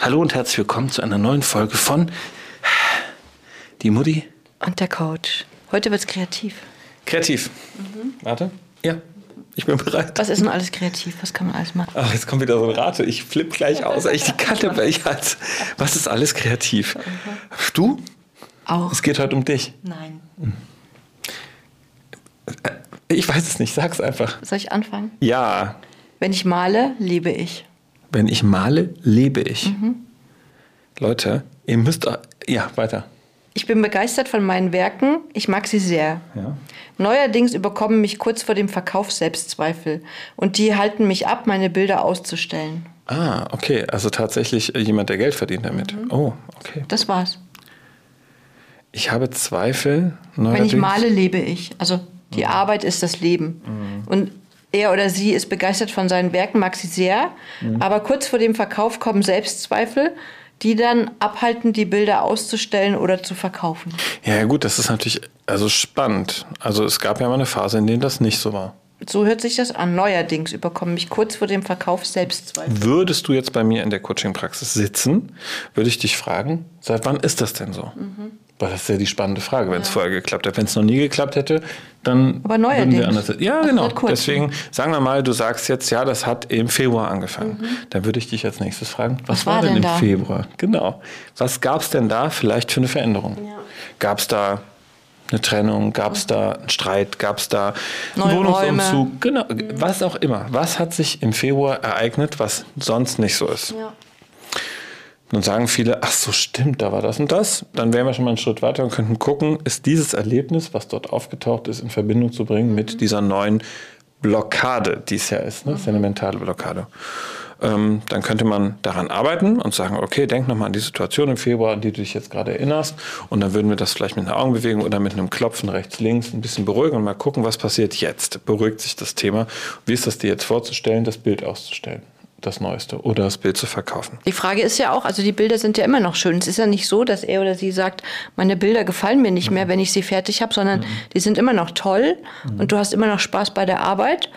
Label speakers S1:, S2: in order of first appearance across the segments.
S1: Hallo und herzlich willkommen zu einer neuen Folge von Die Mutti.
S2: Und der Coach. Heute wird's kreativ.
S1: Kreativ. Warte. Ja, ich bin bereit.
S2: Was ist denn alles kreativ? Was kann man alles machen?
S1: Ach, jetzt kommt wieder so ein Rate. Ich flipp gleich aus. Ich die Kante ich als. Was ist alles kreativ? Du?
S2: Auch.
S1: Es geht heute um dich.
S2: Nein.
S1: Ich weiß es nicht. Sag's einfach.
S2: Soll ich anfangen?
S1: Ja.
S2: Wenn ich male, liebe ich.
S1: Wenn ich male, lebe ich. Leute, ihr müsst. Ja, weiter.
S2: Ich bin begeistert von meinen Werken. Ich mag sie sehr.
S1: Ja.
S2: Neuerdings überkommen mich kurz vor dem Verkauf Selbstzweifel. Und die halten mich ab, meine Bilder auszustellen.
S1: Ah, okay. Also tatsächlich äh, jemand, der Geld verdient damit. Oh, okay.
S2: Das war's.
S1: Ich habe Zweifel.
S2: Wenn ich
S1: neuerdings-
S2: male, lebe ich. Also die Arbeit ist das Leben. Und er oder sie ist begeistert von seinen Werken, mag sie sehr. Aber kurz vor dem Verkauf kommen Selbstzweifel, die dann abhalten, die Bilder auszustellen oder zu verkaufen.
S1: Ja, gut, das ist natürlich also spannend. Also es gab ja mal eine Phase, in der das nicht so war.
S2: So hört sich das an. Neuerdings überkommen mich kurz vor dem Verkauf Selbstzweifel.
S1: Würdest du jetzt bei mir in der Coaching-Praxis sitzen, würde ich dich fragen, seit wann ist das denn so? Das ist ja die spannende Frage, wenn es vorher geklappt hätte. Wenn es noch nie geklappt hätte, dann
S2: Aber
S1: würden wir anders. Ja,
S2: Ach,
S1: genau.
S2: kurzem.
S1: Deswegen sagen wir mal, du sagst jetzt, ja, das hat im Februar angefangen. Dann würde ich dich als nächstes fragen, was,
S2: Mhm. Was war
S1: denn
S2: denn
S1: im
S2: da?
S1: Februar? Genau. Was gab es denn da vielleicht für eine Veränderung? Gab es da eine Trennung? Gab es da einen Streit? Gab es da einen
S2: Neue
S1: Wohnungsumzug? Genau, was auch immer. Was hat sich im Februar ereignet, was sonst nicht so ist?
S2: Ja.
S1: Dann sagen viele, ach so stimmt, da war das und das. Dann wären wir schon mal einen Schritt weiter und könnten gucken, ist dieses Erlebnis, was dort aufgetaucht ist, in Verbindung zu bringen mit dieser neuen Blockade, die es ja ist. Ne? Das ist ja eine mentale Blockade. Ähm, dann könnte man daran arbeiten und sagen, okay, denk nochmal an die Situation im Februar, an die du dich jetzt gerade erinnerst. Und dann würden wir das vielleicht mit einer Augenbewegung oder mit einem Klopfen rechts, links ein bisschen beruhigen und mal gucken, was passiert jetzt. Beruhigt sich das Thema? Wie ist das dir jetzt vorzustellen, das Bild auszustellen? Das Neueste oder das Bild zu verkaufen?
S2: Die Frage ist ja auch, also die Bilder sind ja immer noch schön. Es ist ja nicht so, dass er oder sie sagt, meine Bilder gefallen mir nicht mehr, wenn ich sie fertig habe, sondern die sind immer noch toll und du hast immer noch Spaß bei der Arbeit,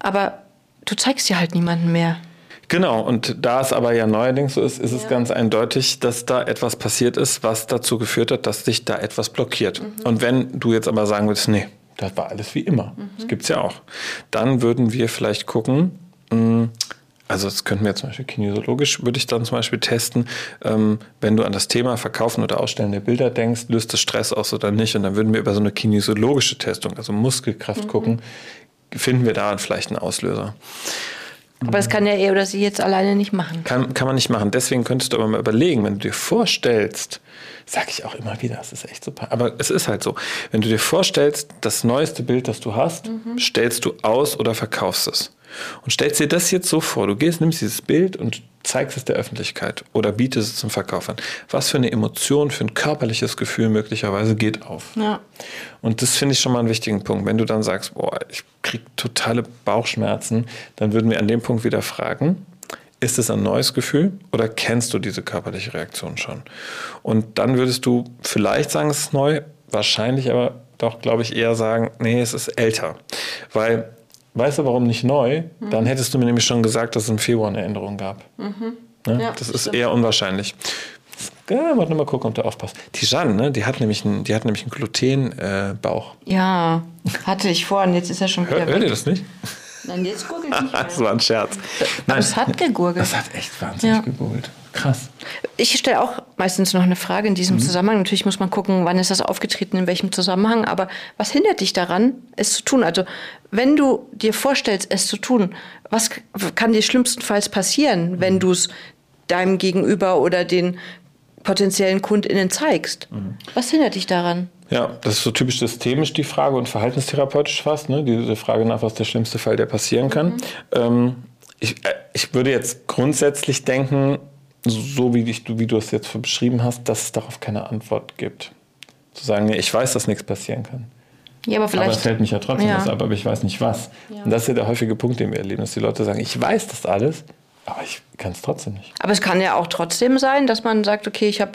S2: aber du zeigst sie halt niemandem mehr.
S1: Genau, und da es aber ja neuerdings so ist, ist es ganz eindeutig, dass da etwas passiert ist, was dazu geführt hat, dass dich da etwas blockiert. Und wenn du jetzt aber sagen würdest, nee, das war alles wie immer, das gibt's ja auch, dann würden wir vielleicht gucken, mh, also das könnten wir zum Beispiel kinesiologisch, würde ich dann zum Beispiel testen, ähm, wenn du an das Thema Verkaufen oder Ausstellen der Bilder denkst, löst das Stress aus oder nicht. Und dann würden wir über so eine kinesiologische Testung, also Muskelkraft gucken, finden wir da vielleicht einen Auslöser.
S2: Aber das kann ja er oder sie jetzt alleine nicht machen.
S1: Kann, kann man nicht machen. Deswegen könntest du aber mal überlegen, wenn du dir vorstellst, sage ich auch immer wieder, das ist echt super, aber es ist halt so, wenn du dir vorstellst, das neueste Bild, das du hast, stellst du aus oder verkaufst es. Und stellst dir das jetzt so vor, du gehst, nimmst dieses Bild und zeigst es der Öffentlichkeit oder bietest es zum Verkauf an. Was für eine Emotion, für ein körperliches Gefühl möglicherweise geht auf.
S2: Ja.
S1: Und das finde ich schon mal einen wichtigen Punkt. Wenn du dann sagst, boah, ich kriege totale Bauchschmerzen, dann würden wir an dem Punkt wieder fragen, ist es ein neues Gefühl oder kennst du diese körperliche Reaktion schon? Und dann würdest du vielleicht sagen, es ist neu, wahrscheinlich aber doch, glaube ich, eher sagen, nee, es ist älter. Weil, weißt du, warum nicht neu? Dann hättest du mir nämlich schon gesagt, dass es im Februar eine Änderung gab. Ne?
S2: Ja,
S1: das ist
S2: stimmt.
S1: eher unwahrscheinlich. Ja, warte mal gucken, ob du aufpasst. Die Jeanne, ne, die hat nämlich einen, die hat nämlich einen Gluten-Bauch.
S2: Ja, hatte ich vor und jetzt ist er schon wieder
S1: Hör, hört ihr
S2: weg.
S1: das nicht?
S2: Nein, jetzt gurgelt nicht mehr.
S1: Das war ein Scherz.
S2: Aber es hat gegurgelt.
S1: Das hat echt wahnsinnig
S2: Ja.
S1: gegurgelt. Krass.
S2: Ich stelle auch meistens noch eine Frage in
S1: Mhm.
S2: diesem Zusammenhang. Natürlich muss man gucken, wann ist das aufgetreten, in welchem Zusammenhang. Aber was hindert dich daran, es zu tun? Also wenn du dir vorstellst, es zu tun, was kann dir schlimmstenfalls passieren, wenn
S1: Mhm.
S2: du es deinem Gegenüber oder den potenziellen KundInnen zeigst?
S1: Mhm.
S2: Was hindert dich daran?
S1: Ja, das ist so typisch systemisch die Frage und verhaltenstherapeutisch fast, ne? diese Frage nach, was der schlimmste Fall, der passieren kann. Ähm, ich, äh, ich würde jetzt grundsätzlich denken, so wie, ich, wie du es jetzt beschrieben hast, dass es darauf keine Antwort gibt. Zu sagen, nee, ich weiß, dass nichts passieren kann.
S2: Ja, aber
S1: Aber es
S2: vielleicht.
S1: fällt mich ja trotzdem
S2: Ja.
S1: was ab, aber ich weiß nicht was. Und das ist ja der häufige Punkt, den wir erleben, dass die Leute sagen, ich weiß das alles, aber ich kann es trotzdem nicht.
S2: Aber es kann ja auch trotzdem sein, dass man sagt, okay, ich habe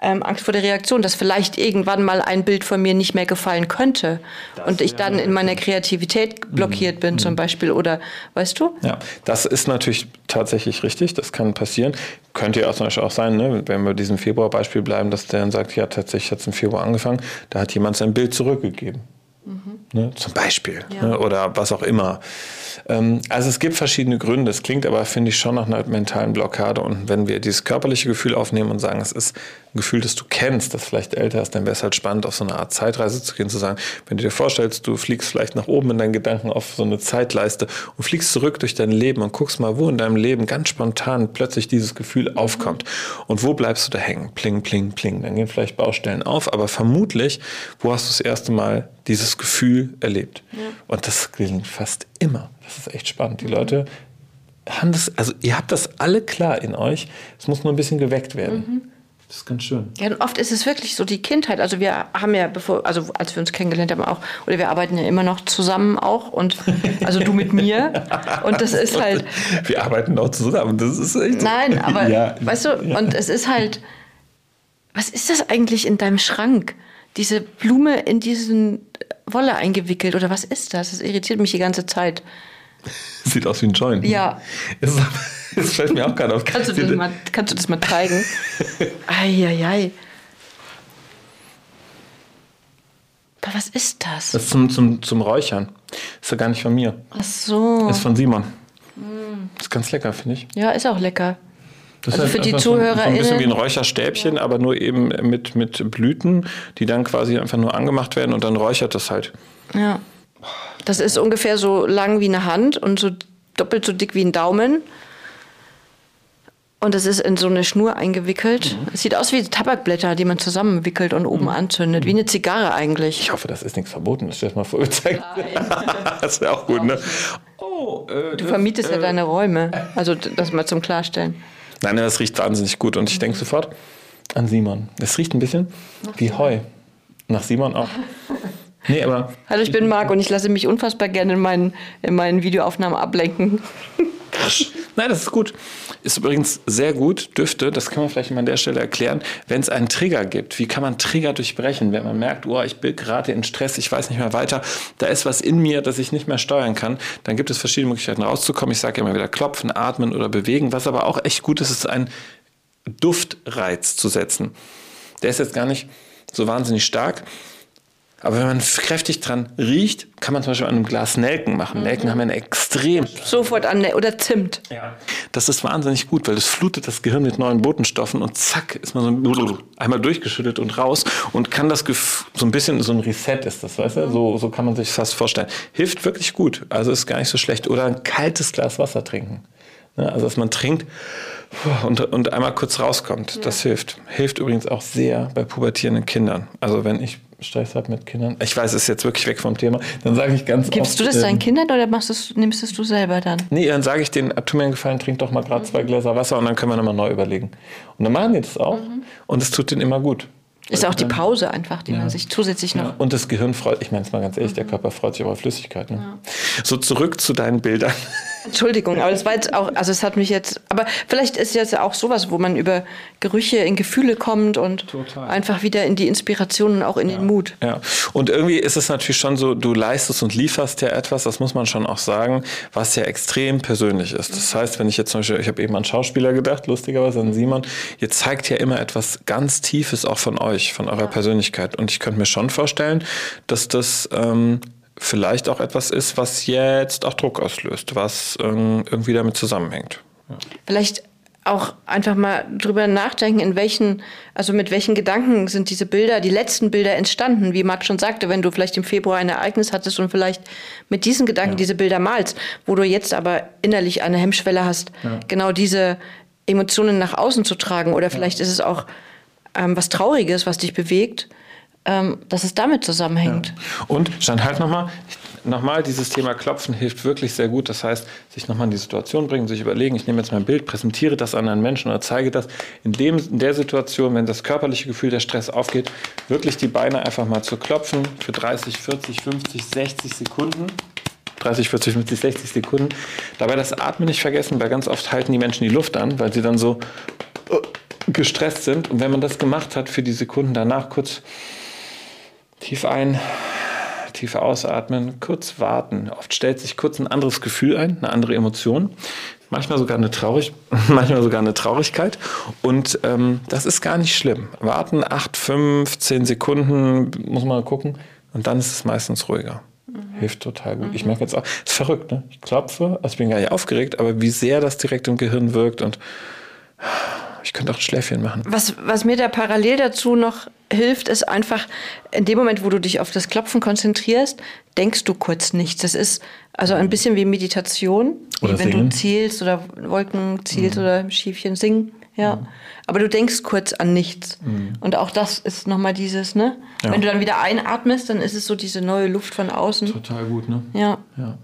S2: ähm, Angst vor der Reaktion, dass vielleicht irgendwann mal ein Bild von mir nicht mehr gefallen könnte
S1: Das
S2: und ich dann in meiner. Kreativität blockiert bin zum Beispiel oder weißt du?
S1: Ja, das ist natürlich tatsächlich richtig, das kann passieren. Könnte ja auch zum Beispiel auch sein, ne, wenn wir diesem Februar-Beispiel bleiben, dass der dann sagt, ja, tatsächlich hat es im Februar angefangen, da hat jemand sein Bild zurückgegeben. Ne, zum Beispiel.
S2: Ja.
S1: Ne, oder was auch immer. Ähm, also es gibt verschiedene Gründe. Es klingt aber, finde ich, schon nach einer mentalen Blockade. Und wenn wir dieses körperliche Gefühl aufnehmen und sagen, es ist ein Gefühl, das du kennst, das vielleicht älter ist, dann wäre es halt spannend, auf so eine Art Zeitreise zu gehen, zu sagen, wenn du dir vorstellst, du fliegst vielleicht nach oben in deinen Gedanken auf so eine Zeitleiste und fliegst zurück durch dein Leben und guckst mal, wo in deinem Leben ganz spontan plötzlich dieses Gefühl aufkommt. Und wo bleibst du da hängen? Pling, pling, pling. Dann gehen vielleicht Baustellen auf, aber vermutlich, wo hast du das erste Mal dieses Gefühl erlebt? Und das gelingt fast immer. Das ist echt spannend. Die Leute haben das, also ihr habt das alle klar in euch. Es muss nur ein bisschen geweckt werden. Das ist ganz schön.
S2: Ja, und oft ist es wirklich so die Kindheit. Also wir haben ja, bevor, also als wir uns kennengelernt haben auch, oder wir arbeiten ja immer noch zusammen auch und also du mit mir. Und das ist halt,
S1: Wir arbeiten auch zusammen. Das ist echt.
S2: nein, aber
S1: Ja.
S2: weißt du, und es ist halt, was ist das eigentlich in deinem Schrank? Diese Blume in diesen Wolle eingewickelt oder was ist das? Das irritiert mich die ganze Zeit.
S1: Sieht aus wie ein Joint.
S2: Ja.
S1: Es, es fällt mir auch gerade auf.
S2: Kannst du das mal, kannst du das mal zeigen? Eieiei. Aber was ist das?
S1: Das ist zum, zum, zum Räuchern. Ist ja gar nicht von mir.
S2: Ach so.
S1: Ist von Simon. Ist ganz lecker, finde ich.
S2: Ja, ist auch lecker.
S1: Das
S2: Also
S1: ist
S2: für die
S1: einfach so ein- bisschen
S2: ZuhörerInnen-
S1: wie ein Räucherstäbchen, aber nur eben mit, mit Blüten, die dann quasi einfach nur angemacht werden und dann räuchert das halt.
S2: Ja. Das ist ungefähr so lang wie eine Hand und so doppelt so dick wie ein Daumen. Und es ist in so eine Schnur eingewickelt.
S1: Mhm.
S2: Es sieht aus wie Tabakblätter, die man zusammenwickelt und oben anzündet. Wie eine Zigarre eigentlich.
S1: Ich hoffe, das ist nichts Verbotenes. Stell dir das mal vor, gezeigt. das wäre auch gut, ne? Oh, äh,
S2: Du vermietest ja deine Räume. Also das mal zum Klarstellen.
S1: Nein, das riecht wahnsinnig gut und ich denke sofort an Simon. Es riecht ein bisschen wie Heu. Nach Simon auch. Nee, aber
S2: Hallo, ich bin Marc und ich lasse mich unfassbar gerne in meinen, in meinen Videoaufnahmen ablenken.
S1: Nein, das ist gut. Ist übrigens sehr gut, Düfte, das kann man vielleicht mal an der Stelle erklären, wenn es einen Trigger gibt. Wie kann man Trigger durchbrechen, wenn man merkt, oh, ich bin gerade in Stress, ich weiß nicht mehr weiter, da ist was in mir, das ich nicht mehr steuern kann, dann gibt es verschiedene Möglichkeiten rauszukommen. Ich sage immer wieder klopfen, atmen oder bewegen. Was aber auch echt gut ist, ist ein Duftreiz zu setzen. Der ist jetzt gar nicht so wahnsinnig stark. Aber wenn man kräftig dran riecht, kann man zum Beispiel an einem Glas Nelken machen. Nelken haben einen extrem
S2: Sofort an der, oder Zimt.
S1: das ist wahnsinnig gut, weil es flutet das Gehirn mit neuen Botenstoffen und zack, ist man so einmal durchgeschüttet und raus und kann das Gef so ein bisschen, so ein Reset ist das, weißt du? So, so kann man sich fast vorstellen. Hilft wirklich gut, also ist gar nicht so schlecht. Oder ein kaltes Glas Wasser trinken. Also, dass man trinkt und, und einmal kurz rauskommt, das hilft. Hilft übrigens auch sehr bei pubertierenden Kindern. Also, wenn ich Stress habe mit Kindern, ich weiß, es ist jetzt wirklich weg vom Thema, dann sage ich ganz
S2: Gibst
S1: oft,
S2: du das
S1: ähm,
S2: deinen Kindern oder machst es, nimmst es du selber dann?
S1: Nee, dann sage ich denen, tu mir einen Gefallen, trink doch mal gerade zwei Gläser Wasser und dann können wir nochmal neu überlegen. Und dann machen die das auch und es tut denen immer gut.
S2: Ist auch die Pause einfach, die man sich zusätzlich noch.
S1: Ja, und das Gehirn freut, ich meine es mal ganz ehrlich, der Körper freut sich über Flüssigkeit. Ne? So zurück zu deinen Bildern.
S2: Entschuldigung, aber das war jetzt auch, also es hat mich jetzt, aber vielleicht ist jetzt auch sowas, wo man über Gerüche in Gefühle kommt und
S1: Total.
S2: einfach wieder in die Inspiration und auch in den Mut.
S1: Ja, und irgendwie ist es natürlich schon so, du leistest und lieferst ja etwas, das muss man schon auch sagen, was ja extrem persönlich ist. Das heißt, wenn ich jetzt zum Beispiel, ich habe eben an Schauspieler gedacht, lustigerweise an Simon, ihr zeigt ja immer etwas ganz Tiefes auch von euch, von eurer Persönlichkeit. Und ich könnte mir schon vorstellen, dass das ähm, vielleicht auch etwas ist, was jetzt auch Druck auslöst, was ähm, irgendwie damit zusammenhängt.
S2: Vielleicht auch einfach mal drüber nachdenken, in welchen, also mit welchen Gedanken sind diese Bilder, die letzten Bilder entstanden, wie Marc schon sagte, wenn du vielleicht im Februar ein Ereignis hattest und vielleicht mit diesen Gedanken diese Bilder malst, wo du jetzt aber innerlich eine Hemmschwelle hast, genau diese Emotionen nach außen zu tragen. Oder vielleicht ist es auch ähm, was Trauriges, was dich bewegt, ähm, dass es damit zusammenhängt.
S1: Und Jan, halt nochmal, nochmal, dieses Thema Klopfen hilft wirklich sehr gut. Das heißt, sich nochmal in die Situation bringen, sich überlegen, ich nehme jetzt mein Bild, präsentiere das an einen Menschen oder zeige das in, dem, in der Situation, wenn das körperliche Gefühl der Stress aufgeht, wirklich die Beine einfach mal zu klopfen für 30, 40, 50, 60 Sekunden. 30, 40, 50, 60 Sekunden. Dabei das Atmen nicht vergessen, weil ganz oft halten die Menschen die Luft an, weil sie dann so gestresst sind. Und wenn man das gemacht hat, für die Sekunden danach kurz tief ein, tief ausatmen, kurz warten. Oft stellt sich kurz ein anderes Gefühl ein, eine andere Emotion. Manchmal sogar eine, Traurig manchmal sogar eine Traurigkeit. Und ähm, das ist gar nicht schlimm. Warten 8, 5, 10 Sekunden, muss man mal gucken. Und dann ist es meistens ruhiger. Mhm. Hilft total gut. Mhm. Ich merke jetzt auch, ist verrückt, ne? Ich klopfe, also ich bin gar nicht aufgeregt, aber wie sehr das direkt im Gehirn wirkt und ich könnte auch ein Schläfchen machen.
S2: Was, was mir da parallel dazu noch hilft, ist einfach, in dem Moment, wo du dich auf das Klopfen konzentrierst, denkst du kurz nichts. Das ist also ein bisschen wie Meditation, wie oder wenn singen. du zielst oder Wolken zielst mhm. oder Schiefchen singen. Ja. Mhm. Aber du denkst kurz an nichts. Mhm. Und auch das ist nochmal dieses, ne? Ja. Wenn du dann wieder einatmest, dann ist es so diese neue Luft von außen.
S1: Total gut, ne?
S2: Ja.
S1: ja.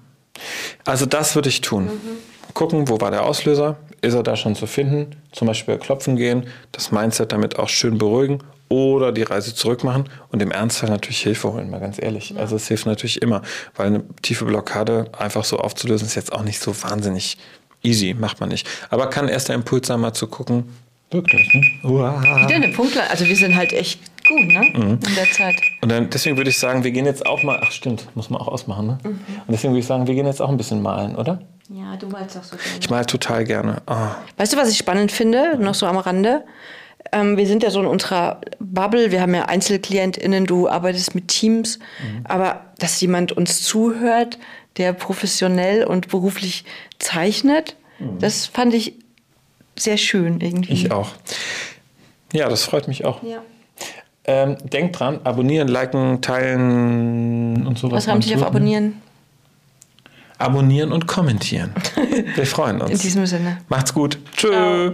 S1: Also das würde ich tun. Mhm. Gucken, wo war der Auslöser? Ist er da schon zu finden. Zum Beispiel klopfen gehen, das Mindset damit auch schön beruhigen oder die Reise zurück machen und im Ernstfall natürlich Hilfe holen, mal ganz ehrlich. Ja. Also es hilft natürlich immer, weil eine tiefe Blockade einfach so aufzulösen ist jetzt auch nicht so wahnsinnig easy, macht man nicht. Aber kann erst der Impuls sein, mal zu gucken, wirkt das, ne?
S2: Uah. Wieder eine Punktlandung, also wir sind halt echt gut, ne? Mhm. In der Zeit.
S1: Und dann, deswegen würde ich sagen, wir gehen jetzt auch mal, ach stimmt, muss man auch ausmachen, ne? Mhm. Und deswegen würde ich sagen, wir gehen jetzt auch ein bisschen malen, oder?
S2: Ja, du malst auch so gerne.
S1: Ich mal total gerne. Oh.
S2: Weißt du, was ich spannend finde, noch so am Rande? Ähm, wir sind ja so in unserer Bubble, wir haben ja EinzelklientInnen, du arbeitest mit Teams, mhm. aber dass jemand uns zuhört, der professionell und beruflich zeichnet, mhm. das fand ich sehr schön irgendwie.
S1: Ich auch. Ja, das freut mich auch. Ja. Ähm, denkt dran, abonnieren, liken, teilen und sowas.
S2: Was haben Sie auf Abonnieren?
S1: Abonnieren und kommentieren. Wir freuen uns.
S2: In diesem Sinne.
S1: Macht's gut. Tschö.